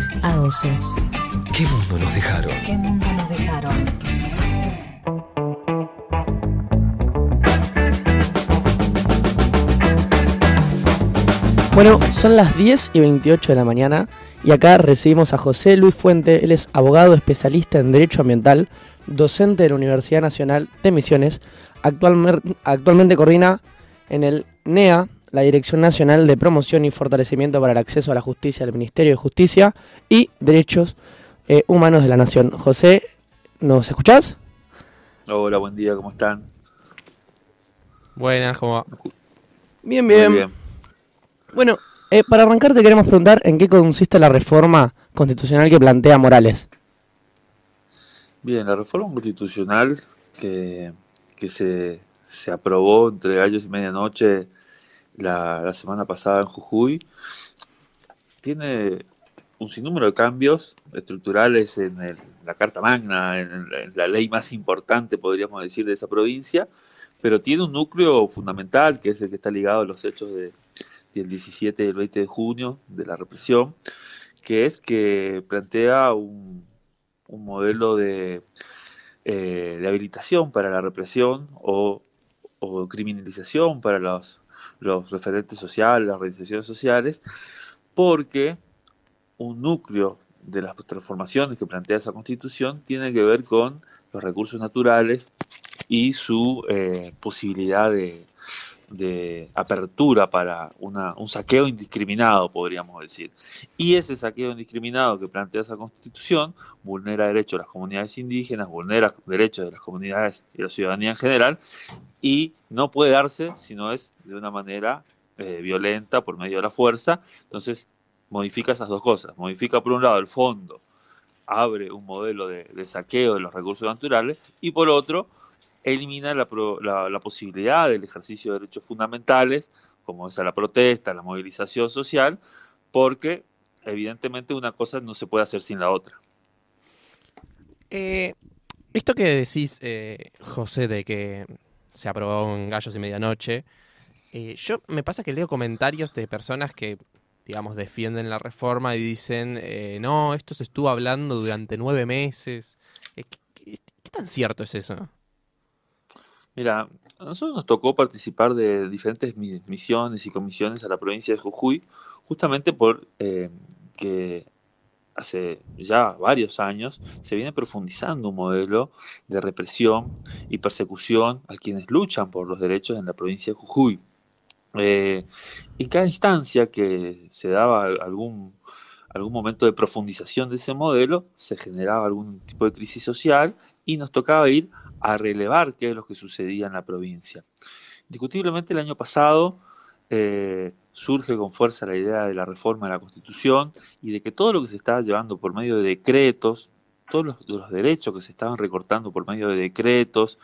10 a 12. ¿Qué mundo nos dejaron? ¿Qué mundo nos dejaron? Bueno, son las 10 y 28 de la mañana y acá recibimos a José Luis Fuente. Él es abogado especialista en Derecho Ambiental, docente de la Universidad Nacional de Misiones. Actualmente, actualmente coordina en el NEA, la Dirección Nacional de Promoción y Fortalecimiento para el Acceso a la Justicia del Ministerio de Justicia y Derechos eh, Humanos de la Nación. José, ¿nos escuchás? Hola, buen día, ¿cómo están? Buenas, ¿cómo va? Bien, bien. Bueno, eh, para arrancar te queremos preguntar en qué consiste la reforma constitucional que plantea Morales. Bien, la reforma constitucional que, que se, se aprobó entre gallos y medianoche la, la semana pasada en Jujuy. Tiene un sinnúmero de cambios estructurales en el- la Carta Magna, en, en la ley más importante, podríamos decir, de esa provincia, pero tiene un núcleo fundamental que es el que está ligado a los hechos de, del 17 y el 20 de junio de la represión, que es que plantea un, un modelo de, eh, de habilitación para la represión o, o criminalización para los, los referentes sociales, las organizaciones sociales, porque un núcleo de las transformaciones que plantea esa constitución tiene que ver con los recursos naturales y su eh, posibilidad de, de apertura para una- un saqueo indiscriminado, podríamos decir. Y ese saqueo indiscriminado que plantea esa constitución vulnera derechos de las comunidades indígenas, vulnera derechos de las comunidades y la ciudadanía en general, y no puede darse si no es de una manera eh, violenta por medio de la fuerza. Entonces, modifica esas dos cosas. Modifica, por un lado, el fondo, abre un modelo de, de saqueo de los recursos naturales, y por otro, elimina la, pro- la- la posibilidad del ejercicio de derechos fundamentales, como es la protesta, la movilización social, porque evidentemente una cosa no se puede hacer sin la otra. Eh, esto que decís, eh, José, de que se aprobó en Gallos y Medianoche, eh, yo me pasa que leo comentarios de personas que, digamos, defienden la reforma y dicen, eh, no, esto se estuvo hablando durante nueve meses. Eh, ¿qué, qué- qué tan cierto es eso? Mira, a nosotros nos tocó participar de diferentes mi- misiones y comisiones a la provincia de Jujuy, justamente por eh, que hace ya varios años se viene profundizando un modelo de represión y persecución a quienes luchan por los derechos en la provincia de Jujuy. Eh, en cada instancia que se daba algún, algún momento de profundización de ese modelo, se generaba algún tipo de crisis social y nos tocaba ir a relevar qué es lo que sucedía en la provincia. Indiscutiblemente el año pasado eh, surge con fuerza la idea de la reforma de la Constitución y de que todo lo que se estaba llevando por medio de decretos, todos los, derechos que se estaban recortando por medio de decretos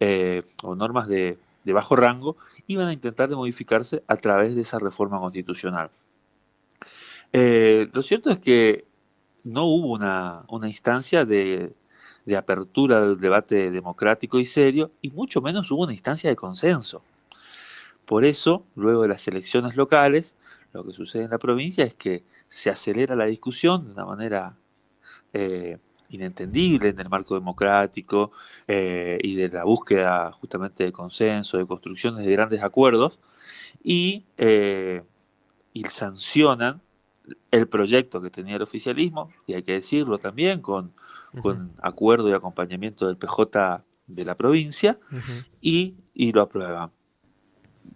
eh, o normas de, bajo rango, iban a intentar de modificarse a través de esa reforma constitucional. Eh, lo cierto es que no hubo una instancia de, de apertura del debate democrático y serio, y mucho menos hubo una instancia de consenso. Por eso, luego de las elecciones locales, lo que sucede en la provincia es que se acelera la discusión de una manera eh, inentendible en el marco democrático eh, y de la búsqueda justamente de consenso, de construcciones de grandes acuerdos, y, eh, y sancionan el proyecto que tenía el oficialismo, y hay que decirlo también, con, con acuerdo y acompañamiento del PJ de la provincia, y, y lo aprueban.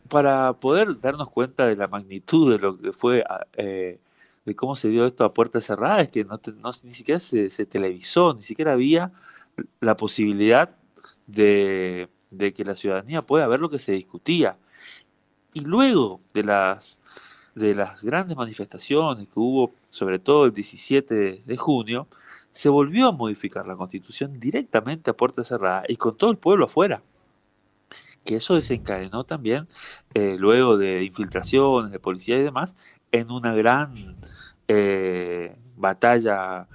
Para poder darnos cuenta de la magnitud de lo que fue, a- eh, de cómo se dio esto a puertas cerradas, es que no, te- no- ni siquiera se, se televisó, ni siquiera había la posibilidad de, de que la ciudadanía pueda ver lo que se discutía. Y luego de las, de las grandes manifestaciones que hubo, sobre todo el 17 de, de junio, se volvió a modificar la constitución directamente a puerta cerrada y con todo el pueblo afuera. Que eso desencadenó también, eh, luego de infiltraciones de policía y demás, en una gran eh, batalla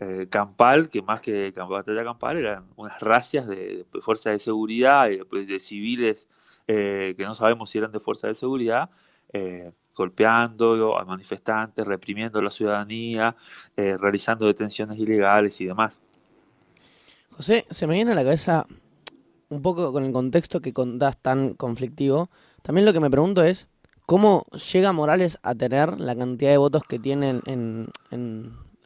eh, campal, que más que batalla campal eran unas racias de, de fuerzas de seguridad y después de civiles eh, que no sabemos si eran de fuerzas de seguridad, eh, golpeando a manifestantes, reprimiendo a la ciudadanía, eh, realizando detenciones ilegales y demás. José, se me viene a la cabeza un poco con el contexto que contás tan conflictivo. También lo que me pregunto es, ¿cómo llega Morales a tener la cantidad de votos que tiene en,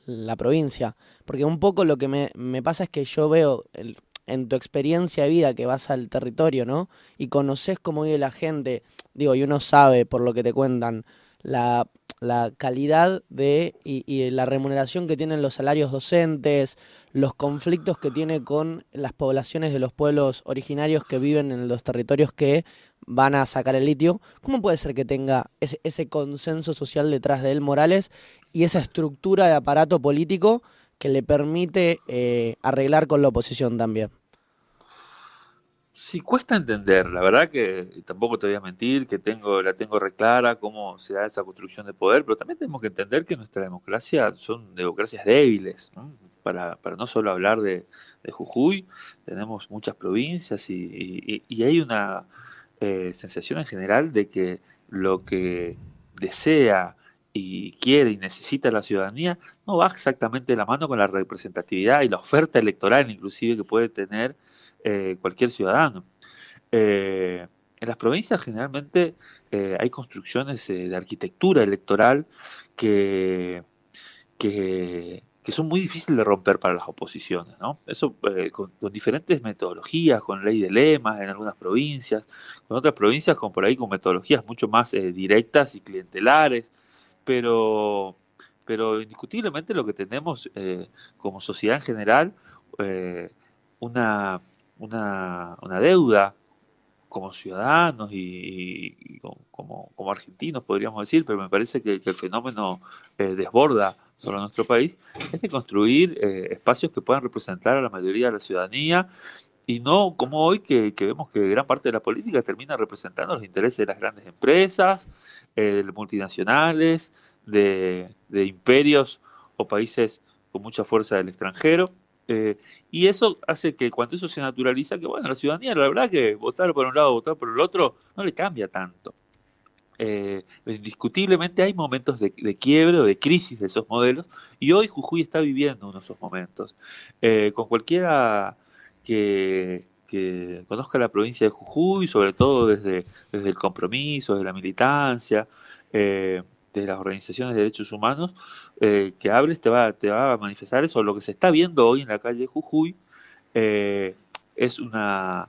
la provincia? Porque un poco lo que me, me pasa es que yo veo el, en tu experiencia de vida que vas al territorio, ¿no? Y conoces cómo vive la gente, digo, y uno sabe por lo que te cuentan la, la calidad de y, y, la remuneración que tienen los salarios docentes, los conflictos que tiene con las poblaciones de los pueblos originarios que viven en los territorios que van a sacar el litio. ¿Cómo puede ser que tenga ese, ese consenso social detrás de él, Morales, y esa estructura de aparato político que le permite eh, arreglar con la oposición también? Sí, cuesta entender, la verdad que tampoco te voy a mentir, que tengo, la tengo reclara cómo se da esa construcción de poder, pero también tenemos que entender que nuestra democracia son democracias débiles. Para, para, no solo hablar de, de, Jujuy, tenemos muchas provincias y, y, y hay una eh, sensación en general de que lo que desea y quiere y necesita la ciudadanía no va exactamente de la mano con la representatividad y la oferta electoral inclusive que puede tener eh, cualquier ciudadano. Eh, en las provincias generalmente eh, hay construcciones de arquitectura electoral que, que, son muy difíciles de romper para las oposiciones. ¿no? Eso con, con, diferentes metodologías, con ley de lemas en algunas provincias, con otras provincias con por ahí con metodologías mucho más directas y clientelares, pero, pero indiscutiblemente lo que tenemos como sociedad en general, una una, una deuda como ciudadanos y, y como, como, argentinos, podríamos decir, pero me parece que, que el fenómeno eh, desborda sobre nuestro país, es de construir eh, espacios que puedan representar a la mayoría de la ciudadanía y no como hoy que, vemos que gran parte de la política termina representando los intereses de las grandes empresas, eh, de multinacionales, de, imperios o países con mucha fuerza del extranjero. Eh, y eso hace que cuando eso se naturaliza, que bueno, la ciudadanía, la verdad que votar por un lado, votar por el otro, no le cambia tanto. Eh, indiscutiblemente hay momentos de, de, quiebre o de crisis de esos modelos, y hoy Jujuy está viviendo uno de esos momentos. Eh, con cualquiera que, conozca la provincia de Jujuy, sobre todo desde, desde el compromiso, desde la militancia, eh, de las organizaciones de derechos humanos, eh, que hables te va, te va a manifestar eso. Lo que se está viendo hoy en la calle Jujuy eh, es una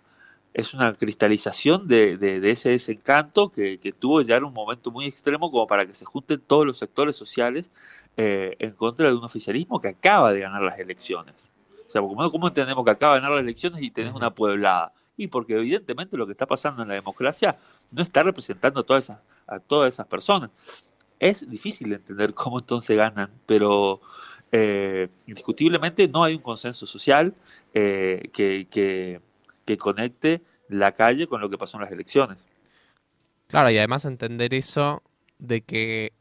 es una cristalización de, de, de ese desencanto que, que, tuvo ya en un momento muy extremo como para que se junten todos los sectores sociales eh, en contra de un oficialismo que acaba de ganar las elecciones. O sea, ¿cómo, cómo entendemos que acaba de ganar las elecciones y tenés una pueblada? Y porque evidentemente lo que está pasando en la democracia no está representando a todas esas, a todas esas personas es difícil de entender cómo entonces ganan, pero eh, indiscutiblemente no hay un consenso social eh, que, que, que, conecte la calle con lo que pasó en las elecciones. Claro, y además entender eso de que,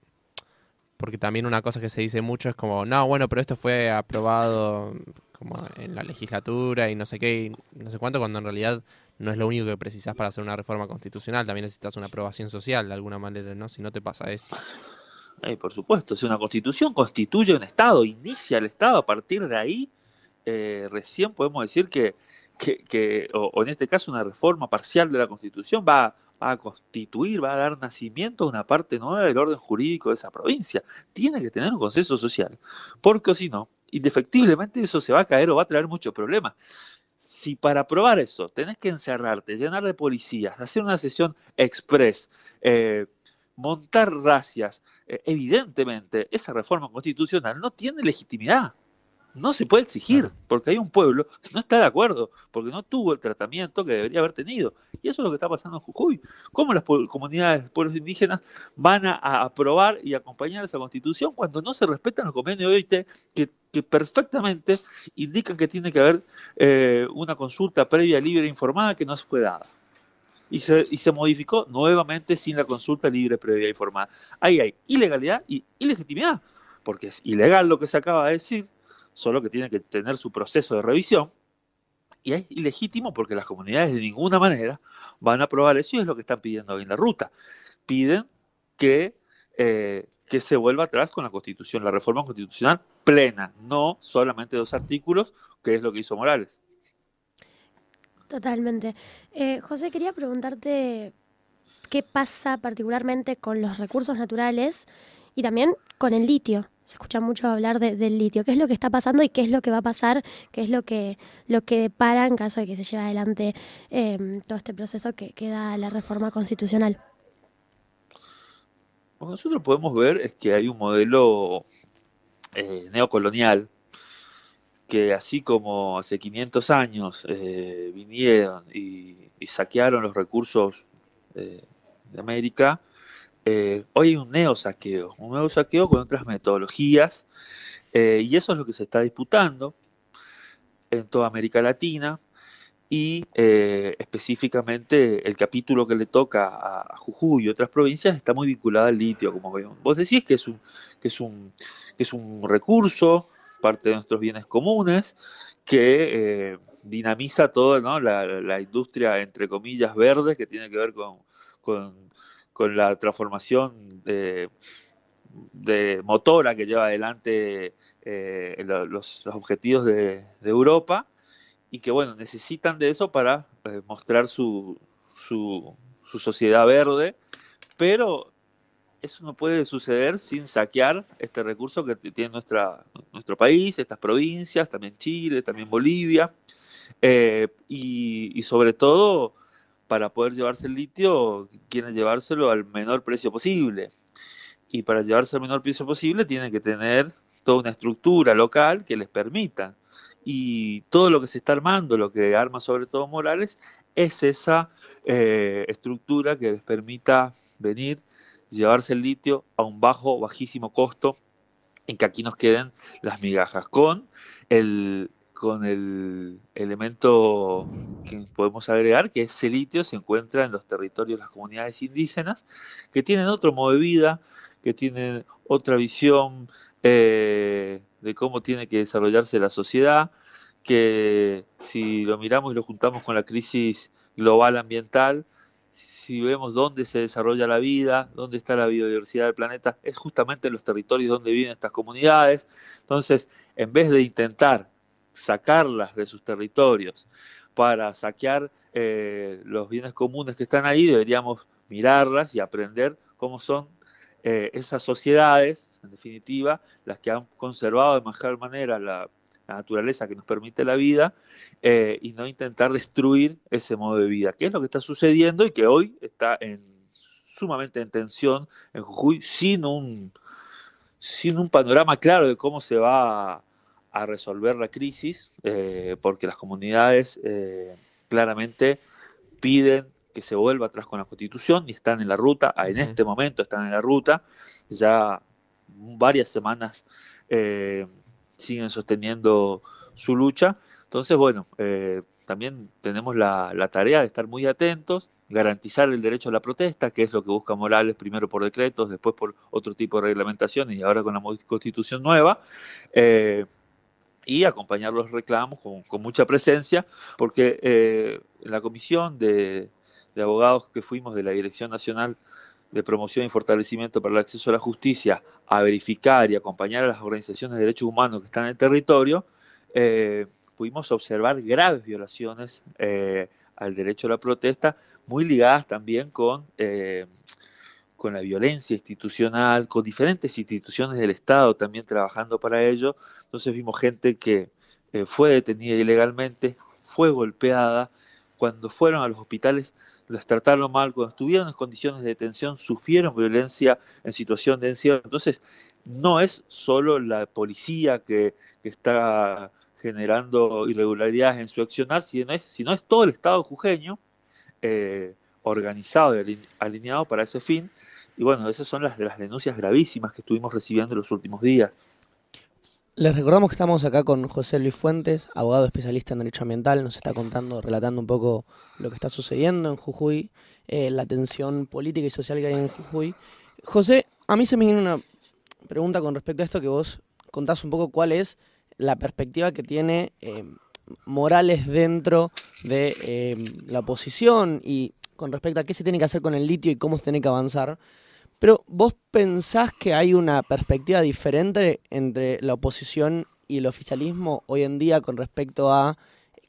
porque también una cosa que se dice mucho es como, no, bueno, pero esto fue aprobado como en la legislatura y no sé qué, y no sé cuánto, cuando en realidad no es lo único que precisas para hacer una reforma constitucional, también necesitas una aprobación social de alguna manera, ¿no? Si no te pasa esto. Eh, por supuesto, si una constitución constituye un Estado, inicia el Estado, a partir de ahí eh, recién podemos decir que, que, o, en este caso una reforma parcial de la constitución va, va, a constituir, va a dar nacimiento a una parte nueva del orden jurídico de esa provincia. Tiene que tener un consenso social, porque si no, indefectiblemente eso se va a caer o va a traer muchos problemas si para probar eso tenés que encerrarte, llenar de policías, hacer una sesión express, eh, montar racias, eh, evidentemente esa reforma constitucional no tiene legitimidad. No se puede exigir, porque hay un pueblo que no está de acuerdo, porque no tuvo el tratamiento que debería haber tenido. Y eso es lo que está pasando en Jujuy. ¿Cómo las comunidades, pueblos indígenas van a, aprobar y acompañar esa constitución cuando no se respetan los convenios de OIT que que perfectamente indican que tiene que haber eh, una consulta previa, libre e informada que no se fue dada. Y se, y se, modificó nuevamente sin la consulta libre, previa e informada. Ahí hay ilegalidad y ilegitimidad, porque es ilegal lo que se acaba de decir, solo que tiene que tener su proceso de revisión, y es ilegítimo porque las comunidades de ninguna manera van a aprobar eso y es lo que están pidiendo hoy en la ruta. Piden que eh, que se vuelva atrás con la Constitución, la reforma constitucional plena, no solamente dos artículos, que es lo que hizo Morales. Totalmente. Eh, José, quería preguntarte qué pasa particularmente con los recursos naturales y también con el litio. Se escucha mucho hablar del litio. ¿Qué es lo que está pasando y qué es lo que va a pasar? ¿Qué es lo que, lo que para en caso de que se lleve adelante em, todo este proceso que, queda la reforma constitucional? Lo que nosotros podemos ver es que hay un modelo eh, neocolonial que así como hace 500 años eh, vinieron y, saquearon los recursos eh, de América, eh, hoy hay un neosaqueo, un nuevo saqueo con otras metodologías, eh, y eso es lo que se está disputando en toda América Latina, y eh, específicamente el capítulo que le toca a, Jujuy y otras provincias está muy vinculado al litio, como vemos. Vos decís que es un, que es un, que es un recurso, parte de nuestros bienes comunes, que dinamiza toda la, industria, entre comillas, verde, que tiene que ver con la transformación de, motora que lleva adelante eh, los, objetivos de, Europa y que bueno, necesitan de eso para eh, mostrar su, su, sociedad verde, pero eso no puede suceder sin saquear este recurso que tiene nuestra, nuestro país, estas provincias, también Chile, también Bolivia, eh, y, sobre todo para poder llevarse el litio, quieren llevárselo al menor precio posible. Y para llevarse al menor precio posible, tienen que tener toda una estructura local que les permita. Y todo lo que se está armando, lo que arma sobre todo Morales, es esa eh, estructura que les permita venir, llevarse el litio a un bajo, bajísimo costo, en que aquí nos queden las migajas, con el, con el elemento que podemos agregar, que ese litio se encuentra en los territorios de las comunidades indígenas, que tienen otro modo de vida, que tienen otra visión eh, de cómo tiene que desarrollarse la sociedad, que si lo miramos y lo juntamos con la crisis global ambiental, si vemos dónde se desarrolla la vida, dónde está la biodiversidad del planeta, es justamente en los territorios donde viven estas comunidades. Entonces, en vez de intentar sacarlas de sus territorios. Para saquear eh, los bienes comunes que están ahí, deberíamos mirarlas y aprender cómo son eh, esas sociedades, en definitiva, las que han conservado de mejor manera la, naturaleza que nos permite la vida eh, y no intentar destruir ese modo de vida, que es lo que está sucediendo y que hoy está en, sumamente en tensión en Jujuy sin un, sin un panorama claro de cómo se va a a resolver la crisis, eh, porque las comunidades eh, claramente piden que se vuelva atrás con la constitución y están en la ruta, en este momento están en la ruta, ya varias semanas eh, siguen sosteniendo su lucha. Entonces, bueno, también tenemos la, la, tarea de estar muy atentos, garantizar el derecho a la protesta, que es lo que busca Morales, primero por decretos, después por otro tipo de reglamentación y ahora con la constitución nueva y acompañar los reclamos con, mucha presencia, porque eh, en la comisión de, abogados que fuimos de la Dirección Nacional de Promoción y Fortalecimiento para el Acceso a la Justicia a verificar y acompañar a las organizaciones de derechos humanos que están en el territorio, eh, pudimos observar graves violaciones eh, al derecho a la protesta, muy ligadas también con con la violencia institucional, con diferentes instituciones del Estado también trabajando para ello. Entonces vimos gente que eh, fue detenida ilegalmente, fue golpeada, cuando fueron a los hospitales las trataron mal, cuando estuvieron en condiciones de detención sufrieron violencia en situación de encierro. Entonces no es solo la policía que, está generando irregularidades en su accionar, sino es, sino es todo el Estado jujeño. Eh, organizado y alineado para ese fin. Y bueno, esas son las de las denuncias gravísimas que estuvimos recibiendo en los últimos días. Les recordamos que estamos acá con José Luis Fuentes, abogado especialista en derecho ambiental, nos está contando, relatando un poco lo que está sucediendo en Jujuy, eh, la tensión política y social que hay en Jujuy. José, a mí se me viene una pregunta con respecto a esto que vos contás un poco cuál es la perspectiva que tiene eh, Morales dentro de eh, la oposición y con respecto a qué se tiene que hacer con el litio y cómo se tiene que avanzar. Pero vos pensás que hay una perspectiva diferente entre la oposición y el oficialismo hoy en día con respecto a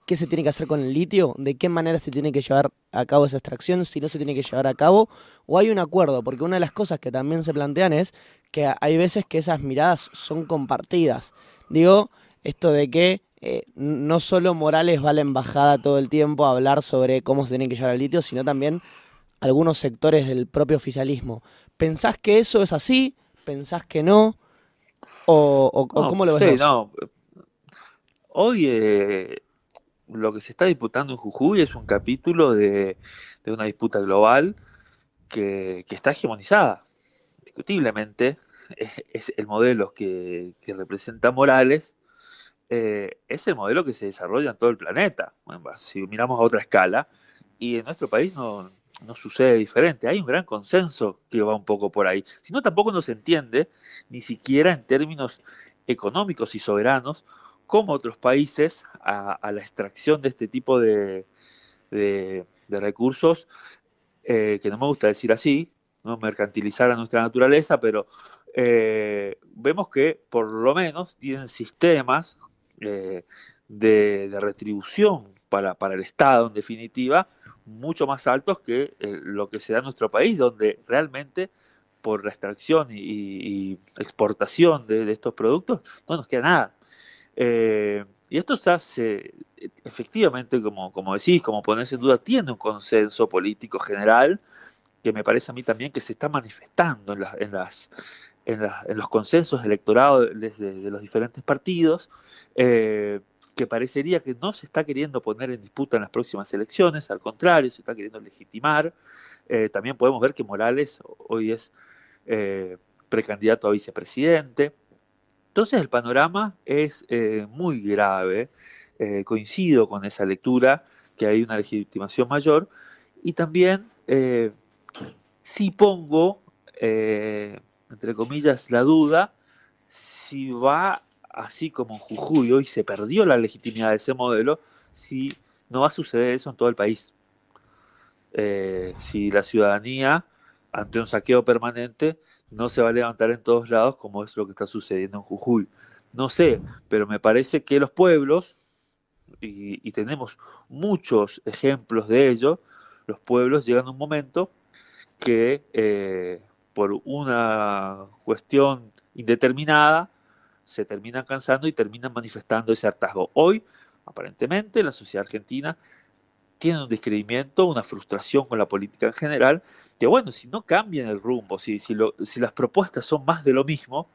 qué se tiene que hacer con el litio, de qué manera se tiene que llevar a cabo esa extracción, si no se tiene que llevar a cabo, o hay un acuerdo, porque una de las cosas que también se plantean es que hay veces que esas miradas son compartidas. Digo, esto de que eh, no solo Morales va a la embajada todo el tiempo a hablar sobre cómo se tiene que llevar el litio, sino también algunos sectores del propio oficialismo. ¿Pensás que eso es así? ¿Pensás que no? ¿O, cómo lo ves? no. Hoy eh, lo que se está disputando en Jujuy es un capítulo de, una disputa global que, está hegemonizada. Discutiblemente, es, el modelo que, representa Morales, eh, es el modelo que se desarrolla en todo el planeta. si miramos a otra escala, y en nuestro país no, no sucede diferente. Hay un gran consenso que va un poco por ahí. Si no, tampoco nos entiende, ni siquiera en términos económicos y soberanos, como otros países a, la extracción de este tipo de, recursos, eh, que no me gusta decir así, no mercantilizar a nuestra naturaleza, pero eh, vemos que por lo menos tienen sistemas eh, de, retribución para, para el Estado, en definitiva, mucho más altos que eh, lo que se da en nuestro país, donde realmente por la extracción y, exportación de, estos productos no nos queda nada. Eh, y esto se hace, efectivamente, como, como decís, como ponerse en duda, tiene un consenso político general que me parece a mí también que se está manifestando en, las, en, las, en, los consensos electorales de, los diferentes partidos. Eh, que parecería que no se está queriendo poner en disputa en las próximas elecciones, al contrario, se está queriendo legitimar. Eh, también podemos ver que Morales hoy es eh, precandidato a vicepresidente. Entonces el panorama es eh, muy grave, coincido con esa lectura, que hay una legitimación mayor, y también si pongo, entre comillas, la duda, si va así como en Jujuy hoy se perdió la legitimidad de ese modelo, si no va a suceder eso en todo el país. Eh, si la ciudadanía, ante un saqueo permanente, no se va a levantar en todos lados como es lo que está sucediendo en Jujuy. No sé, pero me parece que los pueblos, y, tenemos muchos ejemplos de ello, los pueblos llegan a un momento que eh, por una cuestión indeterminada se terminan cansando y terminan manifestando ese hartazgo. Hoy, aparentemente, la sociedad argentina tiene un descreimiento, una frustración con la política en general, que bueno, si no cambian el rumbo, si, si, las propuestas son más de lo mismo,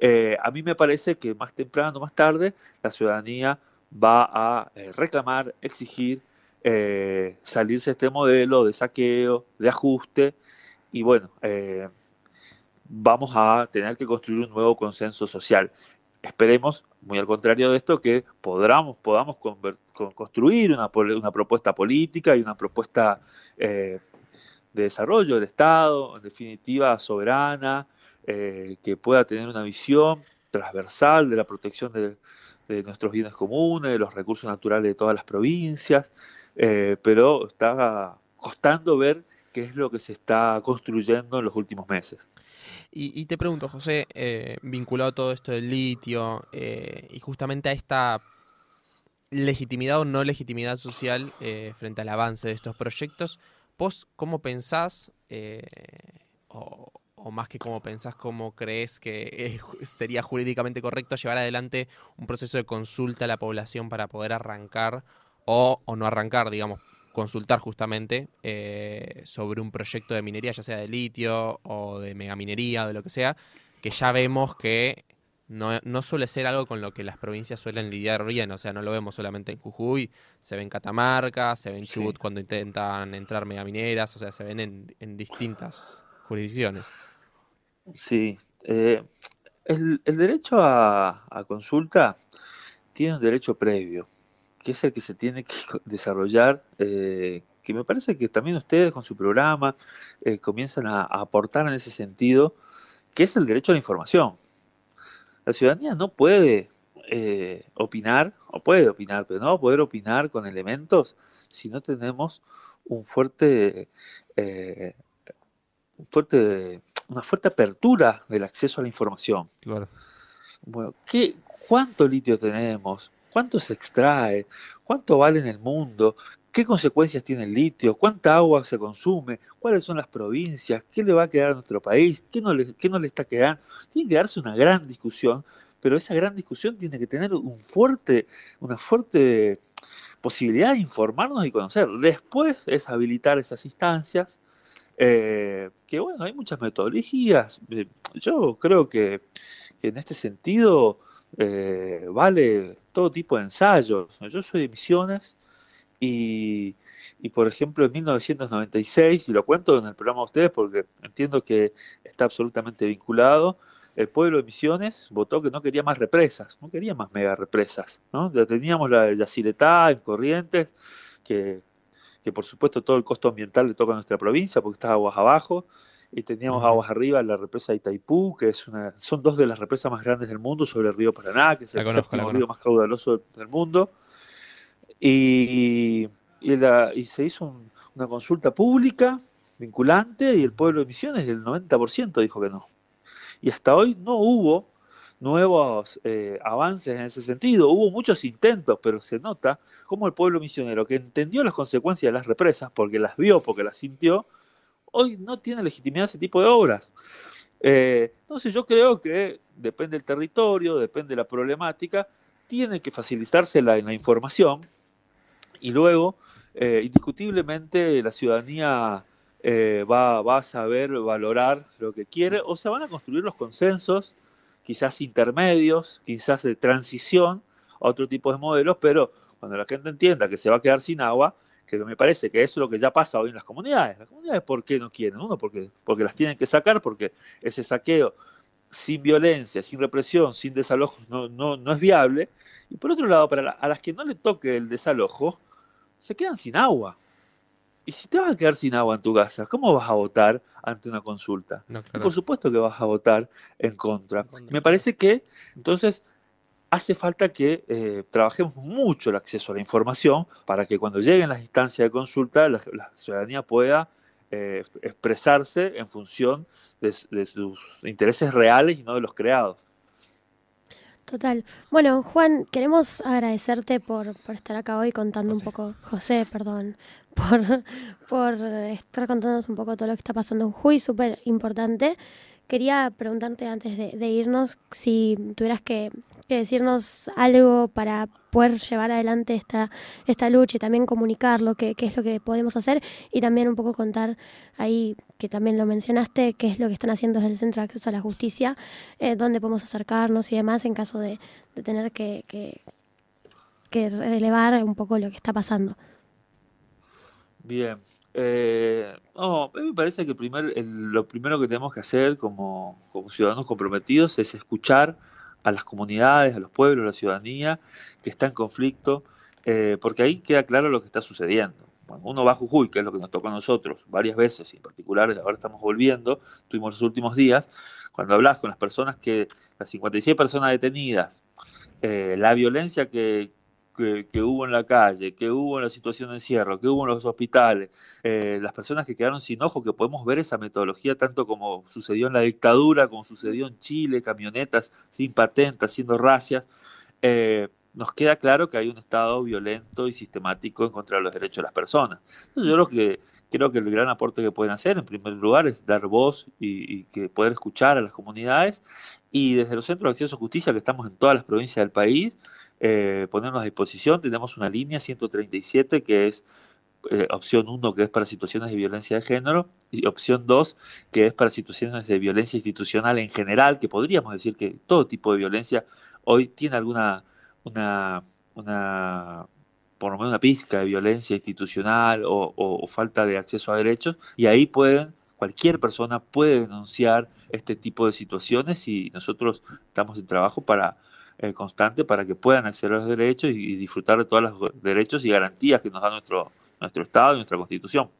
eh, a mí me parece que más temprano más tarde la ciudadanía va a eh, reclamar, exigir, eh, salirse de este modelo de saqueo, de ajuste, y bueno, vamos a tener que construir un nuevo consenso social. Esperemos, muy al contrario de esto, que podamos, podamos construir una, propuesta política y una propuesta eh, de desarrollo del Estado, en definitiva soberana, eh, que pueda tener una visión transversal de la protección de, nuestros bienes comunes, de los recursos naturales de todas las provincias, eh, pero está costando ver qué es lo que se está construyendo en los últimos meses. Y, te pregunto, José, eh, vinculado a todo esto del litio eh, y justamente a esta legitimidad o no legitimidad social eh, frente al avance de estos proyectos, ¿vos cómo pensás, o, más que cómo pensás, cómo crees que sería jurídicamente correcto llevar adelante un proceso de consulta a la población para poder arrancar o, o no arrancar, digamos, consultar justamente eh, sobre un proyecto de minería, ya sea de litio o de megaminería o de lo que sea, que ya vemos que no, suele ser algo con lo que las provincias suelen lidiar bien, o sea, no lo vemos solamente en Jujuy, se ven en Catamarca, se ven en Chubut cuando intentan entrar megamineras, o sea, se ven en, distintas jurisdicciones. Sí, eh, el, derecho a, a consulta tiene un derecho previo que es el que se tiene que desarrollar, eh, que me parece que también ustedes con su programa eh, comienzan a, aportar en ese sentido, que es el derecho a la información. La ciudadanía no puede eh, opinar, o puede opinar, pero no va a poder opinar con elementos si no tenemos un fuerte, un fuerte una fuerte apertura del acceso a la información. Claro. Bueno, ¿qué, ¿cuánto litio tenemos? ¿Cuánto se extrae? ¿Cuánto vale en el mundo? ¿Qué consecuencias tiene el litio? ¿Cuánta agua se consume? ¿Cuáles son las provincias? ¿Qué le va a quedar a nuestro país? ¿Qué no le, está quedando? Tiene que darse una gran discusión, pero esa gran discusión tiene que tener una fuerte posibilidad de informarnos y conocer. Después es habilitar esas instancias, eh, que bueno, hay muchas metodologías. Eh, yo creo que en este sentido eh, vale todo tipo de ensayos. Yo soy de Misiones y, y, por ejemplo en 1996, y lo cuento en el programa de ustedes porque entiendo que está absolutamente vinculado, el pueblo de Misiones votó que no quería más represas, no quería más mega represas. ¿no? Ya teníamos la de Yacyretá en Corrientes, que, que por supuesto todo el costo ambiental le toca a nuestra provincia porque está aguas abajo y teníamos aguas arriba la represa de Itaipú, que es una, son dos de las represas más grandes del mundo sobre el río Paraná, que es La el conozco, séptimo río más caudaloso del mundo. Y, y, la- y se hizo un- una consulta pública vinculante y el pueblo de Misiones, el 90% dijo que no. Y hasta hoy no hubo nuevos eh, avances en ese sentido. Hubo muchos intentos, pero se nota como el pueblo misionero, que entendió las consecuencias de las represas, porque las vio, porque las sintió, hoy no tiene legitimidad ese tipo de obras. Eh, entonces yo creo que depende del territorio, depende de la problemática, tiene que facilitarse la, información y luego, eh, indiscutiblemente, la ciudadanía eh, va, va a saber valorar lo que quiere o se van a construir los consensos, quizás intermedios, quizás de transición a otro tipo de modelos, pero cuando la gente entienda que se va a quedar sin agua, que me parece que eso es lo que ya pasa hoy en las comunidades. Las comunidades, ¿por qué no quieren? Uno, porque, porque las tienen que sacar, porque ese saqueo sin violencia, sin represión, sin desalojos, no, no, no es viable. Y por otro lado, para la- a las que no le toque el desalojo, se quedan sin agua. Y si te vas a quedar sin agua en tu casa, ¿cómo vas a votar ante una consulta? No, Y claro. por supuesto que vas a votar. En contra. Me parece que entonces hace falta que eh, trabajemos mucho el acceso a la información para que cuando lleguen las instancias de consulta la, la ciudadanía pueda eh, expresarse en función de, de sus intereses reales y no de los creados. Total. Bueno, Juan, queremos agradecerte por, por estar acá hoy contando José. un poco, José, perdón, por, por estar contándonos un poco todo lo que está pasando en Jujuy, súper importante. Quería preguntarte antes de, irnos si tuvieras que, decirnos algo para poder llevar adelante esta, esta lucha y también comunicarlo, qué, qué es lo que podemos hacer y también un poco contar ahí, que también lo mencionaste, qué es lo que están haciendo desde el Centro de Acceso a la Justicia, eh, dónde podemos acercarnos y demás en caso de, tener que relevar un poco lo que está pasando. Bien. Eh, no, a mí me parece que primer, el- lo primero que tenemos que hacer como, ciudadanos comprometidos es escuchar a las comunidades, a los pueblos, a la ciudadanía que está en conflicto, eh, porque ahí queda claro lo que está sucediendo. Cuando uno va a Jujuy, que es lo que nos tocó a nosotros varias veces, y en particular ahora estamos volviendo, tuvimos los últimos días, cuando hablas con las personas que, las 56 personas detenidas, eh, la violencia que, que, hubo en la calle, que hubo en la situación de encierro, que hubo en los hospitales, eh, las personas que quedaron sin ojo, que podemos ver esa metodología tanto como sucedió en la dictadura, como sucedió en Chile, camionetas sin patente, haciendo racias, eh, nos queda claro que hay un Estado violento y sistemático en contra de los derechos de las personas. Yo lo que creo que el gran aporte que pueden hacer, en primer lugar, es dar voz y, y que poder escuchar a las comunidades y desde los centros de acceso a justicia que estamos en todas las provincias del país, eh, ponernos a disposición. Tenemos una línea 137 que es eh, opción 1 que es para situaciones de violencia de género y opción 2 que es para situaciones de violencia institucional en general, que podríamos decir que todo tipo de violencia hoy tiene alguna una, una por lo menos una pizca de violencia institucional o, o- o falta de acceso a derechos y ahí pueden cualquier persona puede denunciar este tipo de situaciones y nosotros estamos en trabajo para eh, constante para que puedan acceder a los derechos y, disfrutar de todos los derechos y garantías que nos da nuestro nuestro Estado y nuestra Constitución.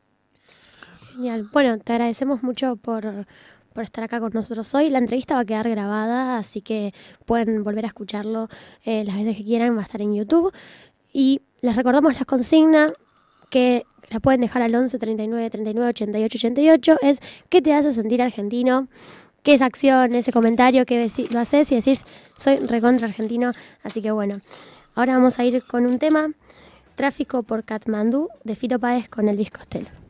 Genial. Bueno, te agradecemos mucho por, por estar acá con nosotros hoy. La entrevista va a quedar grabada, así que pueden volver a escucharlo eh, las veces que quieran, va a estar en YouTube. Y les recordamos la consigna que la pueden dejar al 11 39 39 88 88, es ¿qué te hace sentir argentino? ¿Qué es acción, ese comentario que lo haces y decís soy recontra argentino? Así que bueno, ahora vamos a ir con un tema, Tráfico por Katmandú de Fito Páez con Elvis Costello.